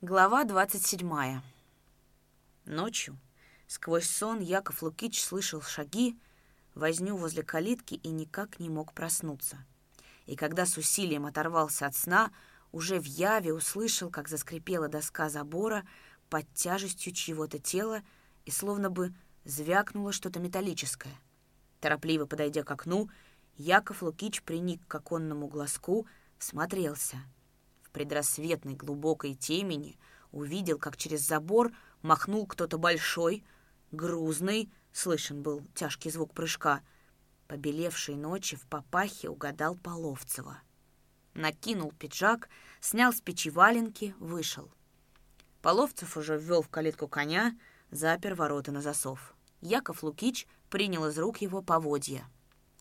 Глава 27. Ночью, сквозь сон, Яков Лукич слышал шаги, возню возле калитки и никак не мог проснуться. И когда с усилием оторвался от сна, уже в яве услышал, как заскрипела доска забора под тяжестью чьего-то тела и словно бы звякнуло что-то металлическое. Торопливо подойдя к окну, Яков Лукич приник к оконному глазку, в предрассветной глубокой темени увидел, как через забор махнул кто-то большой, грузный, слышен был тяжкий звук прыжка. Побелевшей ночи в папахе угадал Половцева. Накинул пиджак, снял с печи валенки, вышел. Половцев уже ввел в калитку коня, запер ворота на засов. Яков Лукич принял из рук его поводья.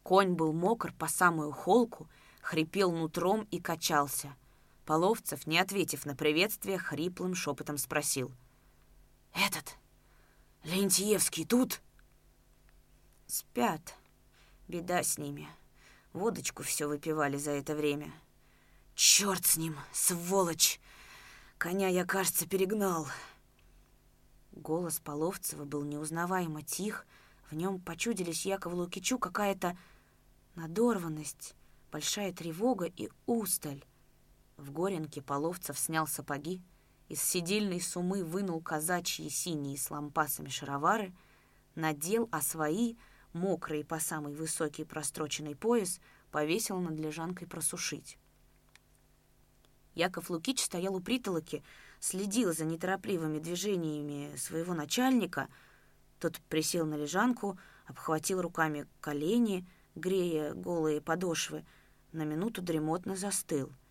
Конь был мокр по самую холку, хрипел нутром и качался — Половцев, не ответив на приветствие, хриплым шепотом спросил. «Этот? Лентьевский тут?» «Спят. Беда с ними. Водочку все выпивали за это время. Черт с ним, сволочь! Коня я, кажется, перегнал». Голос Половцева был неузнаваемо тих, в нем почудились Якову Лукичу какая-то надорванность, большая тревога и усталь. В Горенке Половцев снял сапоги, из сидельной сумы вынул казачьи синие с лампасами шаровары, надел, а свои, мокрые по самый высокий простроченный пояс, повесил над лежанкой просушить. Яков Лукич стоял у притолоки, следил за неторопливыми движениями своего начальника. Тот присел на лежанку, обхватил руками колени, грея голые подошвы, на минуту дремотно застыл —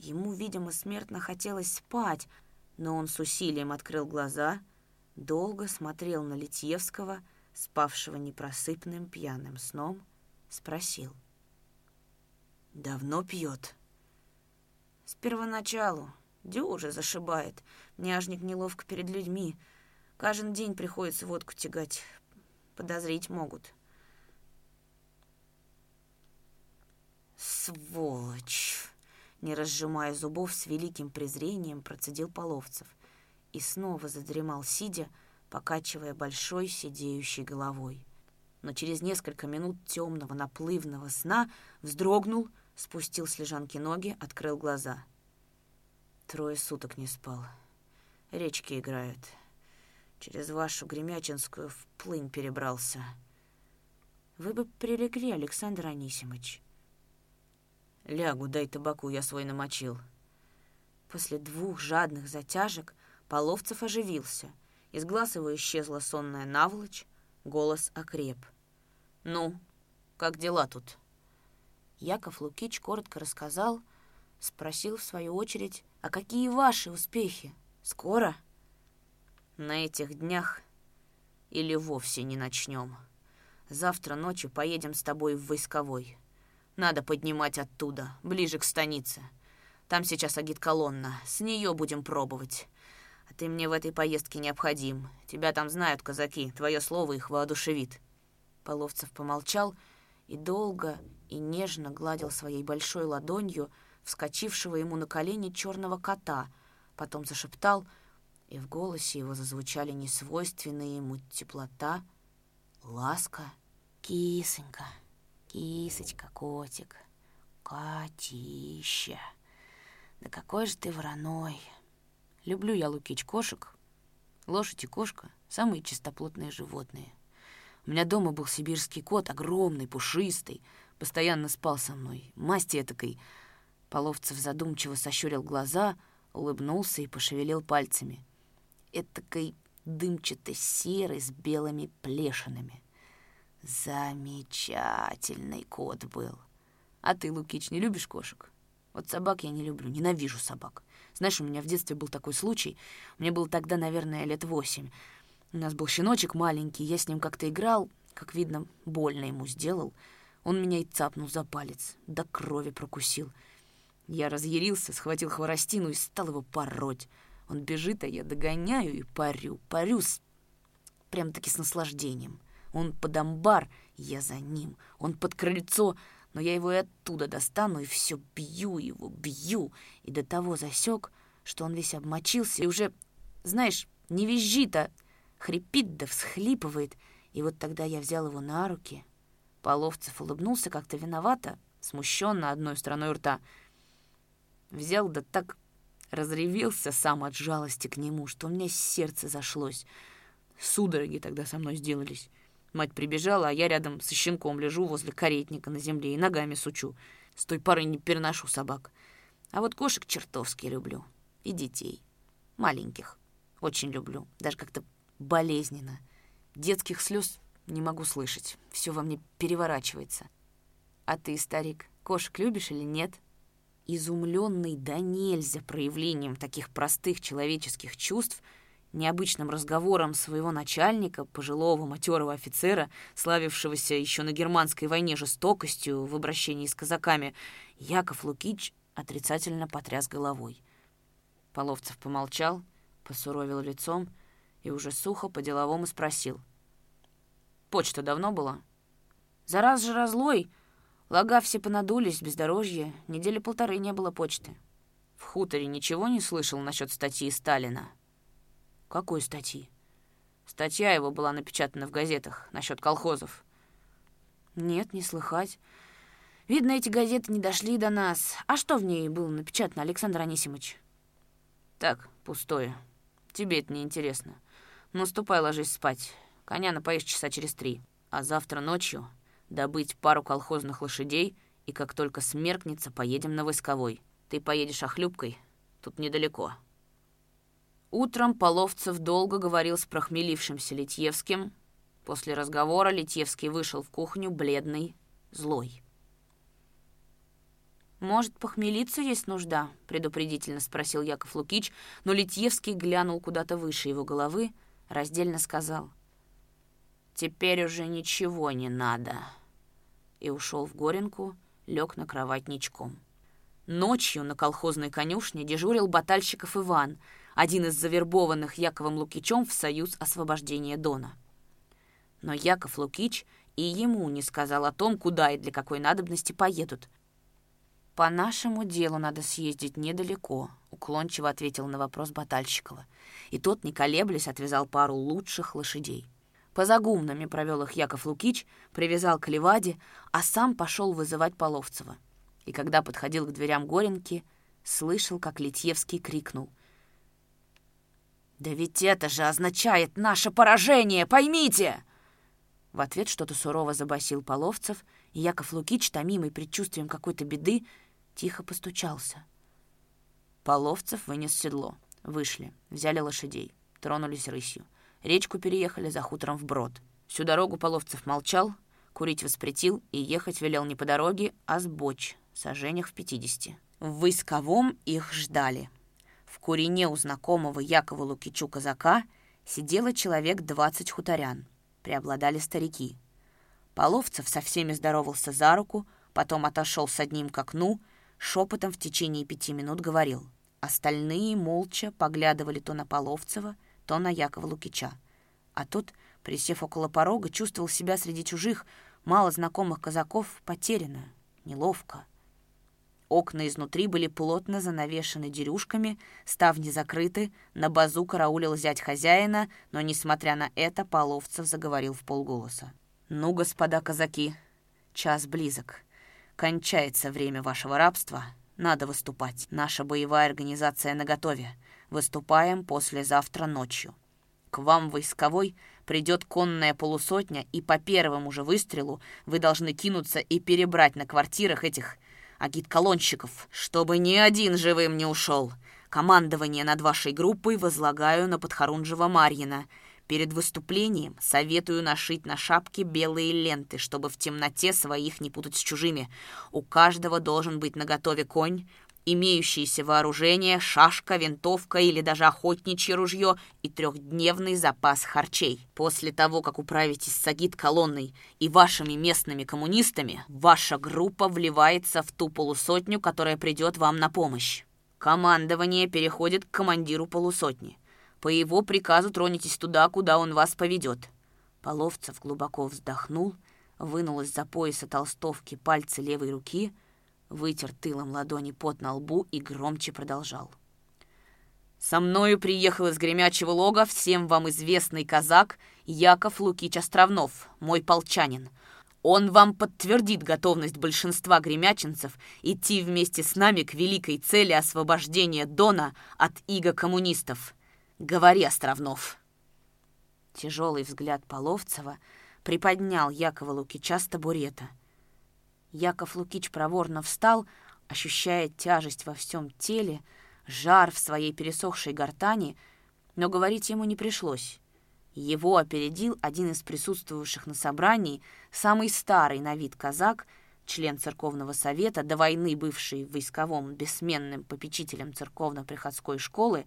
Ему, видимо, смертно хотелось спать, но он с усилием открыл глаза, долго смотрел на Литьевского, спавшего непросыпным пьяным сном, спросил. «Давно пьет?» «С первоначалу. Дюже зашибает. Няжник неловко перед людьми. Каждый день приходится водку тягать. Подозрить могут». «Сволочь!» Не разжимая зубов с великим презрением, процедил Половцев и снова задремал, сидя, покачивая большой сидеющей головой. Но через несколько минут темного наплывного сна вздрогнул, спустил с лежанки ноги, открыл глаза. Трое суток не спал. Речки играют. Через вашу Гремячинскую в плынь перебрался. Вы бы прилегли, Александр Анисимович. Лягу, дай табаку, я свой намочил. После двух жадных затяжек Половцев оживился. Из глаз его исчезла сонная наволочь, голос окреп. «Ну, как дела тут?» Яков Лукич коротко рассказал, спросил в свою очередь, «А какие ваши успехи? Скоро?» «На этих днях или вовсе не начнем. Завтра ночью поедем с тобой в войсковой». Надо поднимать оттуда, ближе к станице. Там сейчас агит-колонна, с нее будем пробовать. А ты мне в этой поездке необходим. Тебя там знают казаки, твое слово их воодушевит». Половцев помолчал и долго и нежно гладил своей большой ладонью вскочившего ему на колени черного кота, потом зашептал, и в голосе его зазвучали несвойственные ему теплота, ласка, кисонька. Кисочка, котик, котища. Да какой же ты вороной. Люблю я, Лукич, кошек. Лошадь и кошка — самые чистоплотные животные. У меня дома был сибирский кот, огромный, пушистый, постоянно спал со мной, масти этакой. Половцев задумчиво сощурил глаза, улыбнулся и пошевелил пальцами. Этакой дымчато-серый с белыми плешинами — Замечательный кот был. А ты, Лукич, не любишь кошек? Вот собак я не люблю, ненавижу собак. Знаешь, у меня в детстве был такой случай. Мне было тогда, наверное, лет восемь. У нас был щеночек маленький, я с ним как-то играл, как видно, больно ему сделал. Он меня и цапнул за палец, до крови прокусил. Я разъярился, схватил хворостину и стал его пороть. Он бежит, а я догоняю и парю, парю с... прям-таки с наслаждением. Он под амбар, я за ним. Он под крыльцо, но я его и оттуда достану, и все бью его, бью. И до того засек, что он весь обмочился и уже, знаешь, не визжит, а хрипит да всхлипывает. И вот тогда я взял его на руки. Половцев улыбнулся как-то виновато, смущенно одной стороной рта. Взял да так разревелся сам от жалости к нему, что у меня сердце зашлось. Судороги тогда со мной сделались. Мать прибежала, а я рядом со щенком лежу возле каретника на земле и ногами сучу. С той поры не переношу собак. А вот кошек чертовски люблю. И детей. Маленьких. Очень люблю. Даже как-то болезненно. Детских слез не могу слышать. Все во мне переворачивается. А ты, старик, кошек любишь или нет? Изумленный да нельзя проявлением таких простых человеческих чувств, необычным разговором своего начальника, пожилого матерого офицера, славившегося еще на германской войне жестокостью в обращении с казаками, Яков Лукич отрицательно потряс головой. Половцев помолчал, посуровил лицом и уже сухо по-деловому спросил. «Почта давно была?» «За раз же разлой!» Лага все понадулись, бездорожье. Недели полторы не было почты. В хуторе ничего не слышал насчет статьи Сталина? Какой статьи? Статья его была напечатана в газетах насчет колхозов. Нет, не слыхать. Видно, эти газеты не дошли до нас. А что в ней было напечатано, Александр Анисимович? Так, пустое. Тебе это не интересно. Ну, ступай, ложись спать. Коня напоишь часа через три. А завтра ночью добыть пару колхозных лошадей, и как только смеркнется, поедем на войсковой. Ты поедешь охлюбкой, тут недалеко». Утром Половцев долго говорил с прохмелившимся Литьевским. После разговора Литьевский вышел в кухню бледный, злой. «Может, похмелиться есть нужда?» — предупредительно спросил Яков Лукич, но Литьевский глянул куда-то выше его головы, раздельно сказал. «Теперь уже ничего не надо» и ушел в Горенку, лег на кровать ничком. Ночью на колхозной конюшне дежурил батальщиков Иван, один из завербованных Яковом Лукичем в Союз освобождения Дона. Но Яков Лукич и ему не сказал о том, куда и для какой надобности поедут. «По нашему делу надо съездить недалеко», — уклончиво ответил на вопрос Батальщикова. И тот, не колеблясь, отвязал пару лучших лошадей. По загумнами провел их Яков Лукич, привязал к леваде, а сам пошел вызывать Половцева. И когда подходил к дверям Горенки, слышал, как Литьевский крикнул. «Да ведь это же означает наше поражение, поймите!» В ответ что-то сурово забасил Половцев, и Яков Лукич, томимый предчувствием какой-то беды, тихо постучался. Половцев вынес седло. Вышли, взяли лошадей, тронулись рысью. Речку переехали за хутором вброд. Всю дорогу Половцев молчал, курить воспретил и ехать велел не по дороге, а с боч, сожжениях в пятидесяти. В Войсковом их ждали. В курине у знакомого Якова Лукичу казака сидело человек двадцать хуторян. Преобладали старики. Половцев со всеми здоровался за руку, потом отошел с одним к окну, шепотом в течение пяти минут говорил. Остальные молча поглядывали то на Половцева, то на Якова Лукича. А тот, присев около порога, чувствовал себя среди чужих, мало знакомых казаков потерянно, неловко. Окна изнутри были плотно занавешены дерюшками, ставни закрыты, на базу караулил зять хозяина, но, несмотря на это, Половцев заговорил в полголоса. «Ну, господа казаки, час близок. Кончается время вашего рабства, надо выступать. Наша боевая организация наготове. Выступаем послезавтра ночью. К вам, войсковой, придет конная полусотня, и по первому же выстрелу вы должны кинуться и перебрать на квартирах этих агит-колонщиков, чтобы ни один живым не ушел. Командование над вашей группой возлагаю на подхорунжего Марьина. Перед выступлением советую нашить на шапке белые ленты, чтобы в темноте своих не путать с чужими. У каждого должен быть наготове конь, имеющееся вооружение, шашка, винтовка или даже охотничье ружье и трехдневный запас харчей. После того, как управитесь с агит-колонной и вашими местными коммунистами, ваша группа вливается в ту полусотню, которая придет вам на помощь. Командование переходит к командиру полусотни. По его приказу тронетесь туда, куда он вас поведет. Половцев глубоко вздохнул, вынул из-за пояса толстовки пальцы левой руки — вытер тылом ладони пот на лбу и громче продолжал. Со мною приехал из Гремячего лога всем вам известный казак Яков Лукич Островнов, мой полчанин. Он вам подтвердит готовность большинства гремячинцев идти вместе с нами к великой цели освобождения Дона от иго коммунистов. Говори, Островнов. Тяжелый взгляд Половцева приподнял Якова Лукича с табурета. Яков Лукич проворно встал, ощущая тяжесть во всем теле, жар в своей пересохшей гортани, но говорить ему не пришлось. Его опередил один из присутствовавших на собрании, самый старый на вид казак, член церковного совета, до войны бывший войсковым бессменным попечителем церковно-приходской школы,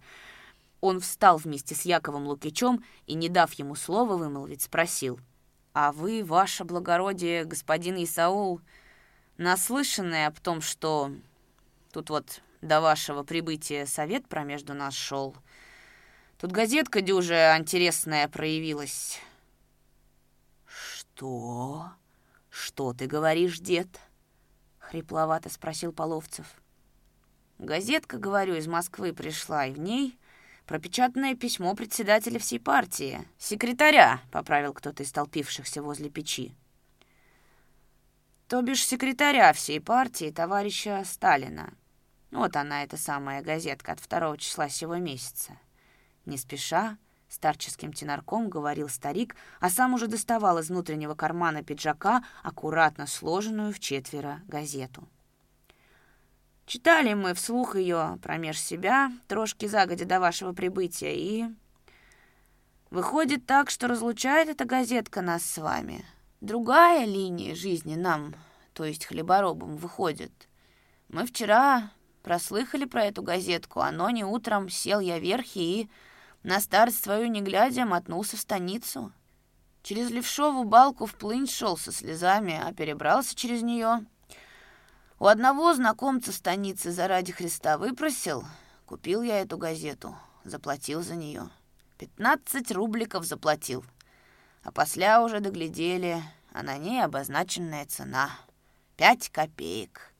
он встал вместе с Яковом Лукичем и, не дав ему слова вымолвить, спросил, «А вы, ваше благородие, господин Исаул, наслышанные об том, что тут вот до вашего прибытия совет промежду нас шел, Тут газетка дюже интересная проявилась». «Что? Что ты говоришь, дед?» — хрипловато спросил Половцев. «Газетка, говорю, из Москвы пришла, и в ней пропечатанное письмо председателя всей партии. Секретаря», — поправил кто-то из толпившихся возле печи. «То бишь секретаря всей партии, товарища Сталина. Вот она, эта самая газетка от второго числа сего месяца. Не спеша, старческим тенарком говорил старик, а сам уже доставал из внутреннего кармана пиджака аккуратно сложенную в четверо газету. Читали мы вслух ее промеж себя, трошки загодя до вашего прибытия, и... Выходит так, что разлучает эта газетка нас с вами. Другая линия жизни нам, то есть хлеборобам, выходит. Мы вчера прослыхали про эту газетку, а но не утром сел я вверх и на старость свою не глядя, мотнулся в станицу. Через левшову балку вплынь шел со слезами, а перебрался через нее. У одного знакомца станицы заради Христа выпросил. Купил я эту газету, заплатил за нее. Пятнадцать рубликов заплатил. А после уже доглядели, а на ней обозначенная цена. Пять копеек.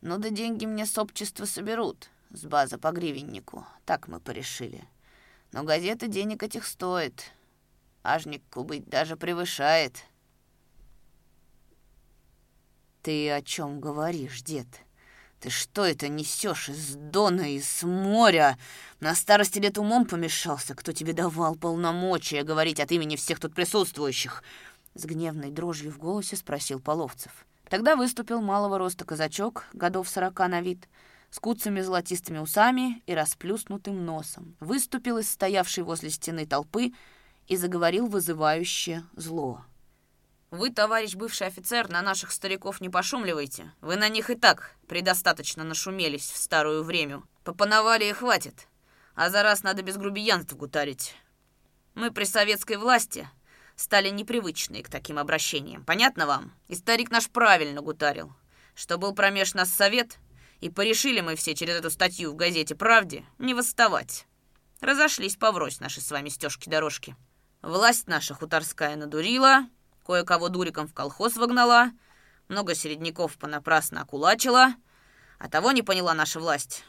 Ну да деньги мне с общества соберут, с базы по гривеннику. Так мы порешили. Но газета денег этих стоит. Ажник быть даже превышает. Ты о чем говоришь, дед? Ты что это несешь из дона, из моря? На старости лет умом помешался. Кто тебе давал полномочия говорить от имени всех тут присутствующих? С гневной дрожью в голосе спросил Половцев. Тогда выступил малого роста казачок, годов сорока на вид, с куцами золотистыми усами и расплюснутым носом, выступил из стоявшей возле стены толпы и заговорил вызывающе зло. «Вы, товарищ бывший офицер, на наших стариков не пошумливайте. Вы на них и так предостаточно нашумелись в старую время. Попановали и хватит. А за раз надо без грубиянств гутарить. Мы при советской власти стали непривычные к таким обращениям. Понятно вам? И старик наш правильно гутарил. Что был промеж нас совет, и порешили мы все через эту статью в газете «Правде» не восставать. Разошлись поврось наши с вами стежки-дорожки. Власть наша хуторская надурила, кое-кого дуриком в колхоз вогнала, много середняков понапрасно окулачила, а того не поняла наша власть,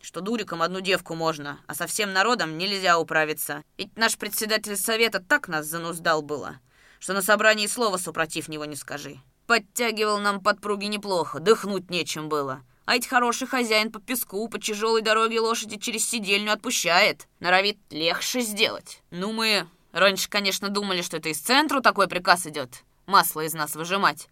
что дуриком одну девку можно, а со всем народом нельзя управиться. Ведь наш председатель совета так нас зануздал было, что на собрании слова супротив него не скажи. Подтягивал нам подпруги неплохо, дыхнуть нечем было. А ведь хороший хозяин по песку, по тяжелой дороге лошади через сидельню отпущает. Норовит легче сделать. Ну, мы раньше, конечно, думали, что это из центру такой приказ идет. Масло из нас выжимать.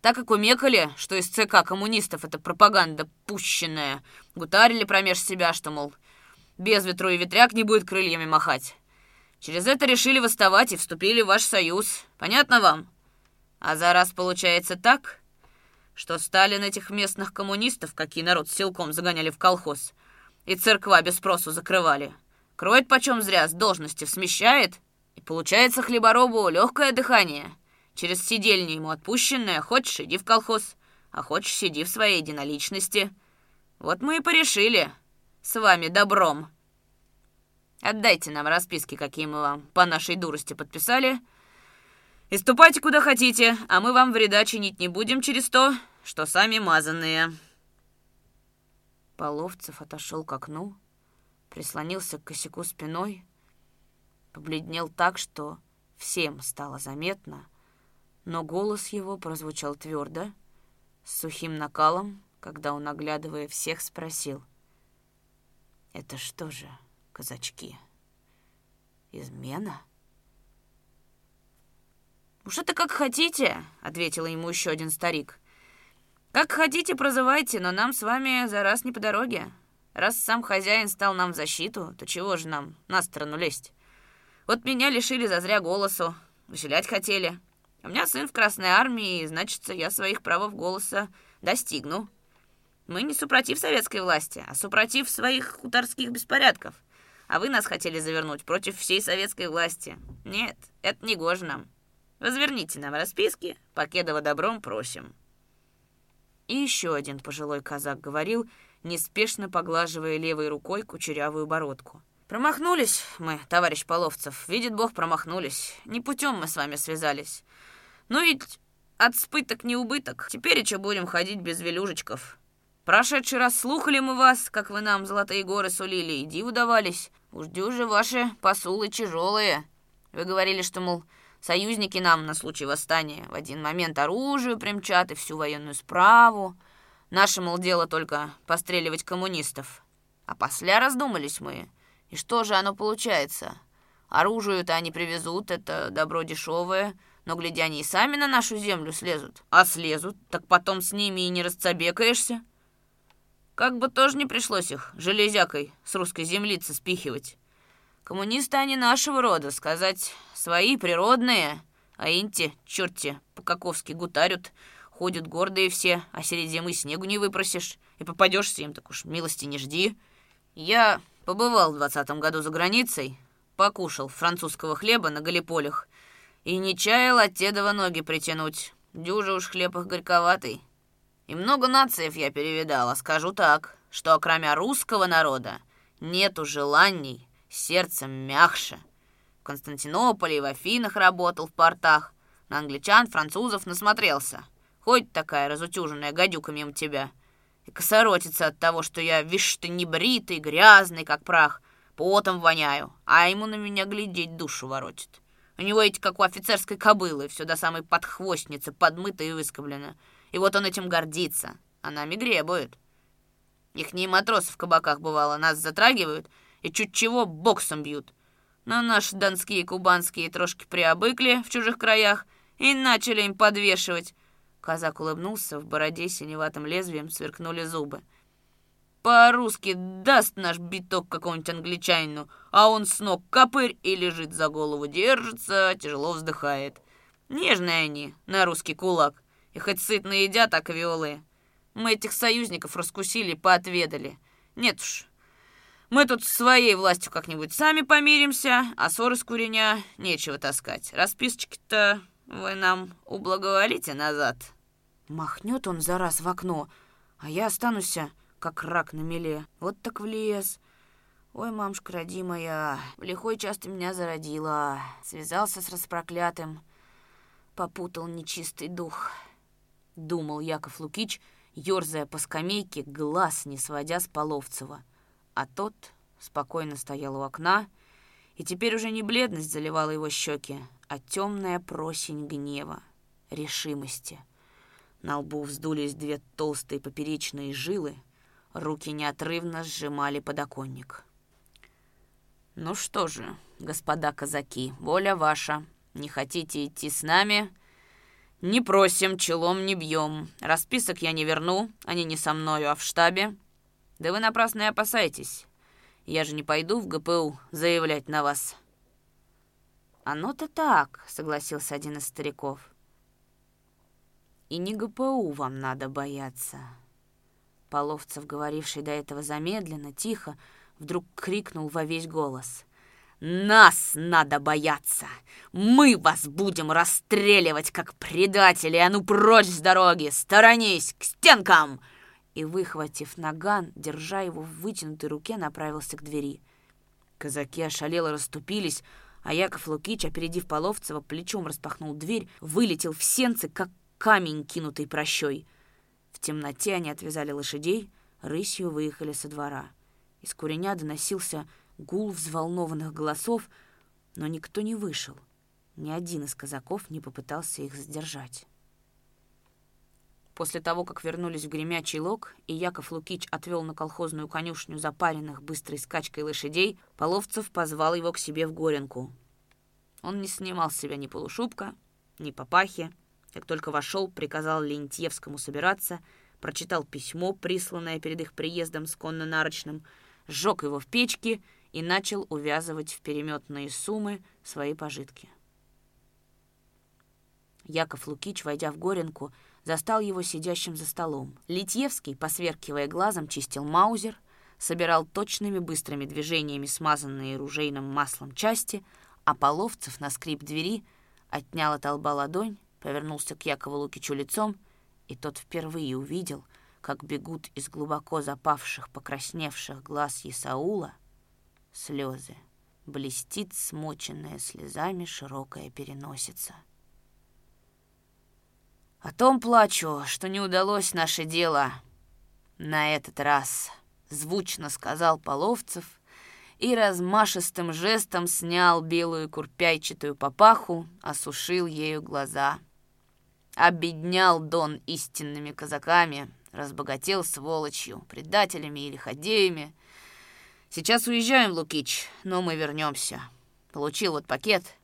Так как умекали, что из ЦК коммунистов это пропаганда пущенная, гутарили промеж себя, что, мол, без ветру и ветряк не будет крыльями махать. Через это решили восставать и вступили в ваш союз. Понятно вам? А за раз получается так, что Сталин этих местных коммунистов, какие народ силком загоняли в колхоз, и церква без спросу закрывали. Кроет почем зря, с должности смещает, и получается хлеборобу легкое дыхание. Через сидельню ему отпущенное, хочешь, иди в колхоз, а хочешь, сиди в своей единоличности. Вот мы и порешили. С вами добром. Отдайте нам расписки, какие мы вам по нашей дурости подписали, и ступайте куда хотите, а мы вам вреда чинить не будем через то, что сами мазанные». Половцев отошел к окну, прислонился к косяку спиной, побледнел так, что всем стало заметно, но голос его прозвучал твердо, с сухим накалом, когда он, оглядывая всех, спросил. «Это что же, казачки, измена?» «Уж это как хотите», — ответил ему еще один старик. «Как хотите, прозывайте, но нам с вами за раз не по дороге. Раз сам хозяин стал нам в защиту, то чего же нам на сторону лезть? Вот меня лишили зазря голосу, выселять хотели. У меня сын в Красной Армии, и, значит, я своих правов голоса достигну. Мы не супротив советской власти, а супротив своих хуторских беспорядков. А вы нас хотели завернуть против всей советской власти. Нет, это не гоже нам. Возверните нам расписки, покедово добром просим». И еще один пожилой казак говорил, неспешно поглаживая левой рукой кучерявую бородку. «Промахнулись мы, товарищ Половцев. Видит Бог, промахнулись. Не путем мы с вами связались. Ну ведь от спыток не убыток. Теперь еще будем ходить без велюжечков. Прошедший раз слухали мы вас, как вы нам золотые горы сулили, и диву давались. Уж дюжи ваши посулы тяжелые. Вы говорили, что, мол, Союзники нам на случай восстания в один момент оружие примчат и всю военную справу. Наше, мол, дело только постреливать коммунистов. А после раздумались мы. И что же оно получается? Оружие-то они привезут, это добро дешевое, но, глядя, они и сами на нашу землю слезут. А слезут, так потом с ними и не расцабекаешься. Как бы тоже не пришлось их железякой с русской землицы спихивать. Коммунисты они нашего рода, сказать, свои, природные. А инти, черти, по-каковски гутарют, ходят гордые все, а среди зимы снегу не выпросишь. И попадешься им, так уж милости не жди. Я побывал в двадцатом году за границей, покушал французского хлеба на галиполях и не чаял от Тедова ноги притянуть. Дюжа уж хлеб их горьковатый. И много нациев я перевидала, скажу так, что кроме русского народа нету желаний, сердцем мягче. В Константинополе и в Афинах работал в портах. На англичан, французов насмотрелся. Ходит такая разутюженная гадюка мимо тебя. Косоротится от того, что я, вишь ты, небритый, грязный, как прах. Потом воняю, а ему на меня глядеть душу воротит. У него эти, как у офицерской кобылы, все до самой подхвостницы, подмыто и выскоблено. И вот он этим гордится, а нами гребует. Ихние матросы в кабаках, бывало, нас затрагивают — и чуть чего боксом бьют. Но наши донские и кубанские трошки приобыкли в чужих краях и начали им подвешивать. Казак улыбнулся, в бороде синеватым лезвием сверкнули зубы. По-русски даст наш биток какому-нибудь англичанину, а он с ног копырь и лежит за голову, держится, тяжело вздыхает. Нежные они, на русский кулак. И хоть сытно едят, так веолые. Мы этих союзников раскусили, поотведали. Нет уж, мы тут своей властью как-нибудь сами помиримся, а ссоры с куреня нечего таскать. Расписочки-то вы нам ублаговолите назад». Махнет он за раз в окно, а я останусь, как рак на меле. Вот так в лес. Ой, мамушка родимая, в лихой часто меня зародила. Связался с распроклятым, попутал нечистый дух. Думал Яков Лукич, ерзая по скамейке, глаз не сводя с Половцева. А тот спокойно стоял у окна, и теперь уже не бледность заливала его щеки, а темная просень гнева, решимости. На лбу вздулись две толстые поперечные жилы, руки неотрывно сжимали подоконник. «Ну что же, господа казаки, воля ваша. Не хотите идти с нами? Не просим, челом не бьем. Расписок я не верну, они не со мною, а в штабе. Да вы напрасно и опасаетесь. Я же не пойду в ГПУ заявлять на вас». «Оно-то так», — согласился один из стариков. «И не ГПУ вам надо бояться». Половцев, говоривший до этого замедленно, тихо, вдруг крикнул во весь голос. «Нас надо бояться! Мы вас будем расстреливать, как предатели! А ну прочь с дороги! Сторонись! К стенкам!» И, выхватив наган, держа его в вытянутой руке, направился к двери. Казаки ошалело расступились, а Яков Лукич, опередив Половцева, плечом распахнул дверь, вылетел в сенцы, как камень, кинутый прощой. В темноте они отвязали лошадей, рысью выехали со двора. Из куреня доносился гул взволнованных голосов, но никто не вышел. Ни один из казаков не попытался их задержать. После того, как вернулись в гремячий лог, и Яков Лукич отвел на колхозную конюшню запаренных быстрой скачкой лошадей, Половцев позвал его к себе в Горенку. Он не снимал с себя ни полушубка, ни папахи. Как только вошел, приказал Лентьевскому собираться, прочитал письмо, присланное перед их приездом с конно-нарочным, сжег его в печке и начал увязывать в переметные суммы свои пожитки. Яков Лукич, войдя в Горенку, застал его сидящим за столом. Литьевский, посверкивая глазом, чистил маузер, собирал точными быстрыми движениями смазанные ружейным маслом части, а Половцев на скрип двери отнял от лба ладонь, повернулся к Якову Лукичу лицом, и тот впервые увидел, как бегут из глубоко запавших, покрасневших глаз Исаула слезы. Блестит смоченная слезами широкая переносица. О том плачу, что не удалось наше дело на этот раз, звучно сказал Половцев и размашистым жестом снял белую курпяйчатую папаху, осушил ею глаза. Обеднял Дон истинными казаками, разбогател сволочью, предателями или ходеями. Сейчас уезжаем, Лукич, но мы вернемся. Получил вот пакет —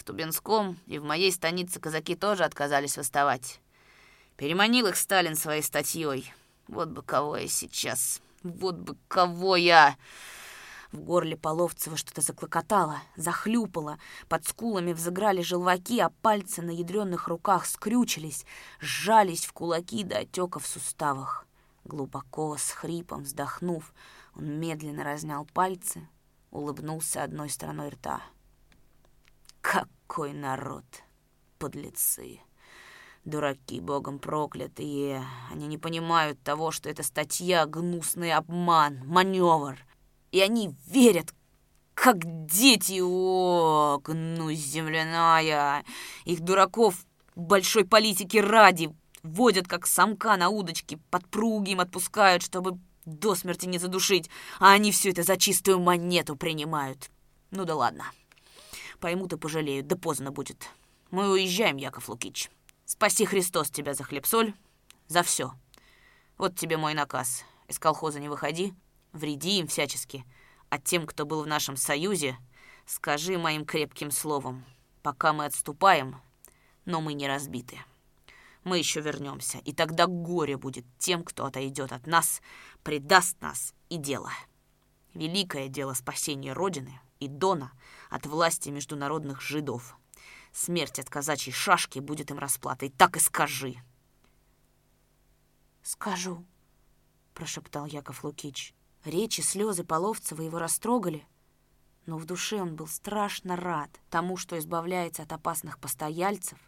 в Тубинском и в моей станице казаки тоже отказались восставать. Переманил их Сталин своей статьей. Вот бы кого я сейчас... Вот бы кого я... В горле Половцева что-то заклокотало, захлюпало, под скулами взыграли желваки, а пальцы на ядреных руках скрючились, сжались в кулаки до отека в суставах. Глубоко, с хрипом вздохнув, он медленно разнял пальцы, улыбнулся одной стороной рта — какой народ! Подлецы! Дураки, богом проклятые! Они не понимают того, что эта статья — гнусный обман, маневр. И они верят, как дети! О, гнусь земляная! Их дураков большой политики ради водят, как самка на удочке, подпруги им отпускают, чтобы до смерти не задушить, а они все это за чистую монету принимают. Ну да ладно. — Поймут и пожалеют, да поздно будет. Мы уезжаем, Яков Лукич. Спаси Христос тебя за хлеб-соль, за все. Вот тебе мой наказ. Из колхоза не выходи, вреди им всячески. А тем, кто был в нашем союзе, скажи моим крепким словом. Пока мы отступаем, но мы не разбиты. Мы еще вернемся, и тогда горе будет тем, кто отойдет от нас, предаст нас и дело. Великое дело спасения Родины и Дона от власти международных жидов. Смерть от казачьей шашки будет им расплатой. Так и скажи. «Скажу», — прошептал Яков Лукич. Речи, слезы Половцева его растрогали, но в душе он был страшно рад тому, что избавляется от опасных постояльцев,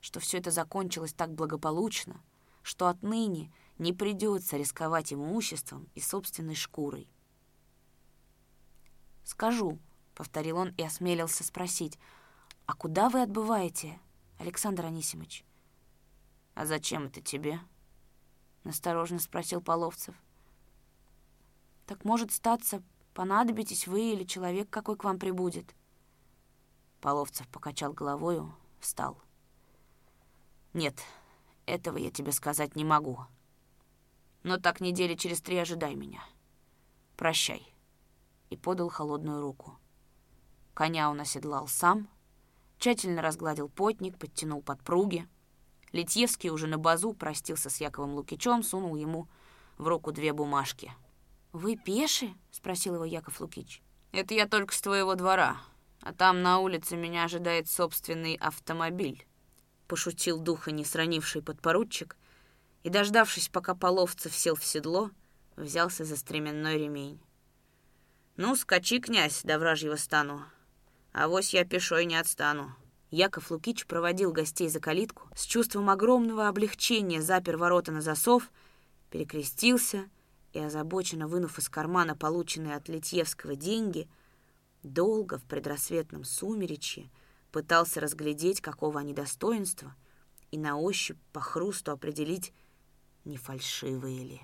что все это закончилось так благополучно, что отныне не придется рисковать имуществом и собственной шкурой. «Скажу», повторил он и осмелился спросить. «А куда вы отбываете, Александр Анисимович?» «А зачем это тебе?» — насторожно спросил Половцев. «Так может статься, понадобитесь вы или человек какой к вам прибудет?» Половцев покачал головою, встал. «Нет, этого я тебе сказать не могу. Но так недели через три ожидай меня. Прощай». И подал холодную руку. Коня он оседлал сам, тщательно разгладил потник, подтянул подпруги. Литьевский уже на базу простился с Яковом Лукичем, сунул ему в руку две бумажки. «Вы пеши?» — спросил его Яков Лукич. «Это я только с твоего двора, а там на улице меня ожидает собственный автомобиль», — пошутил духа не сранивший подпоручик и, дождавшись, пока Половцев сел в седло, взялся за стременной ремень. «Ну, скачи, князь, до вражьего стану, а вось я пешой не отстану». Яков Лукич проводил гостей за калитку, с чувством огромного облегчения запер ворота на засов, перекрестился и, озабоченно вынув из кармана полученные от Литьевского деньги, долго в предрассветном сумеречье пытался разглядеть, какого они достоинства, и на ощупь по хрусту определить, не фальшивые ли.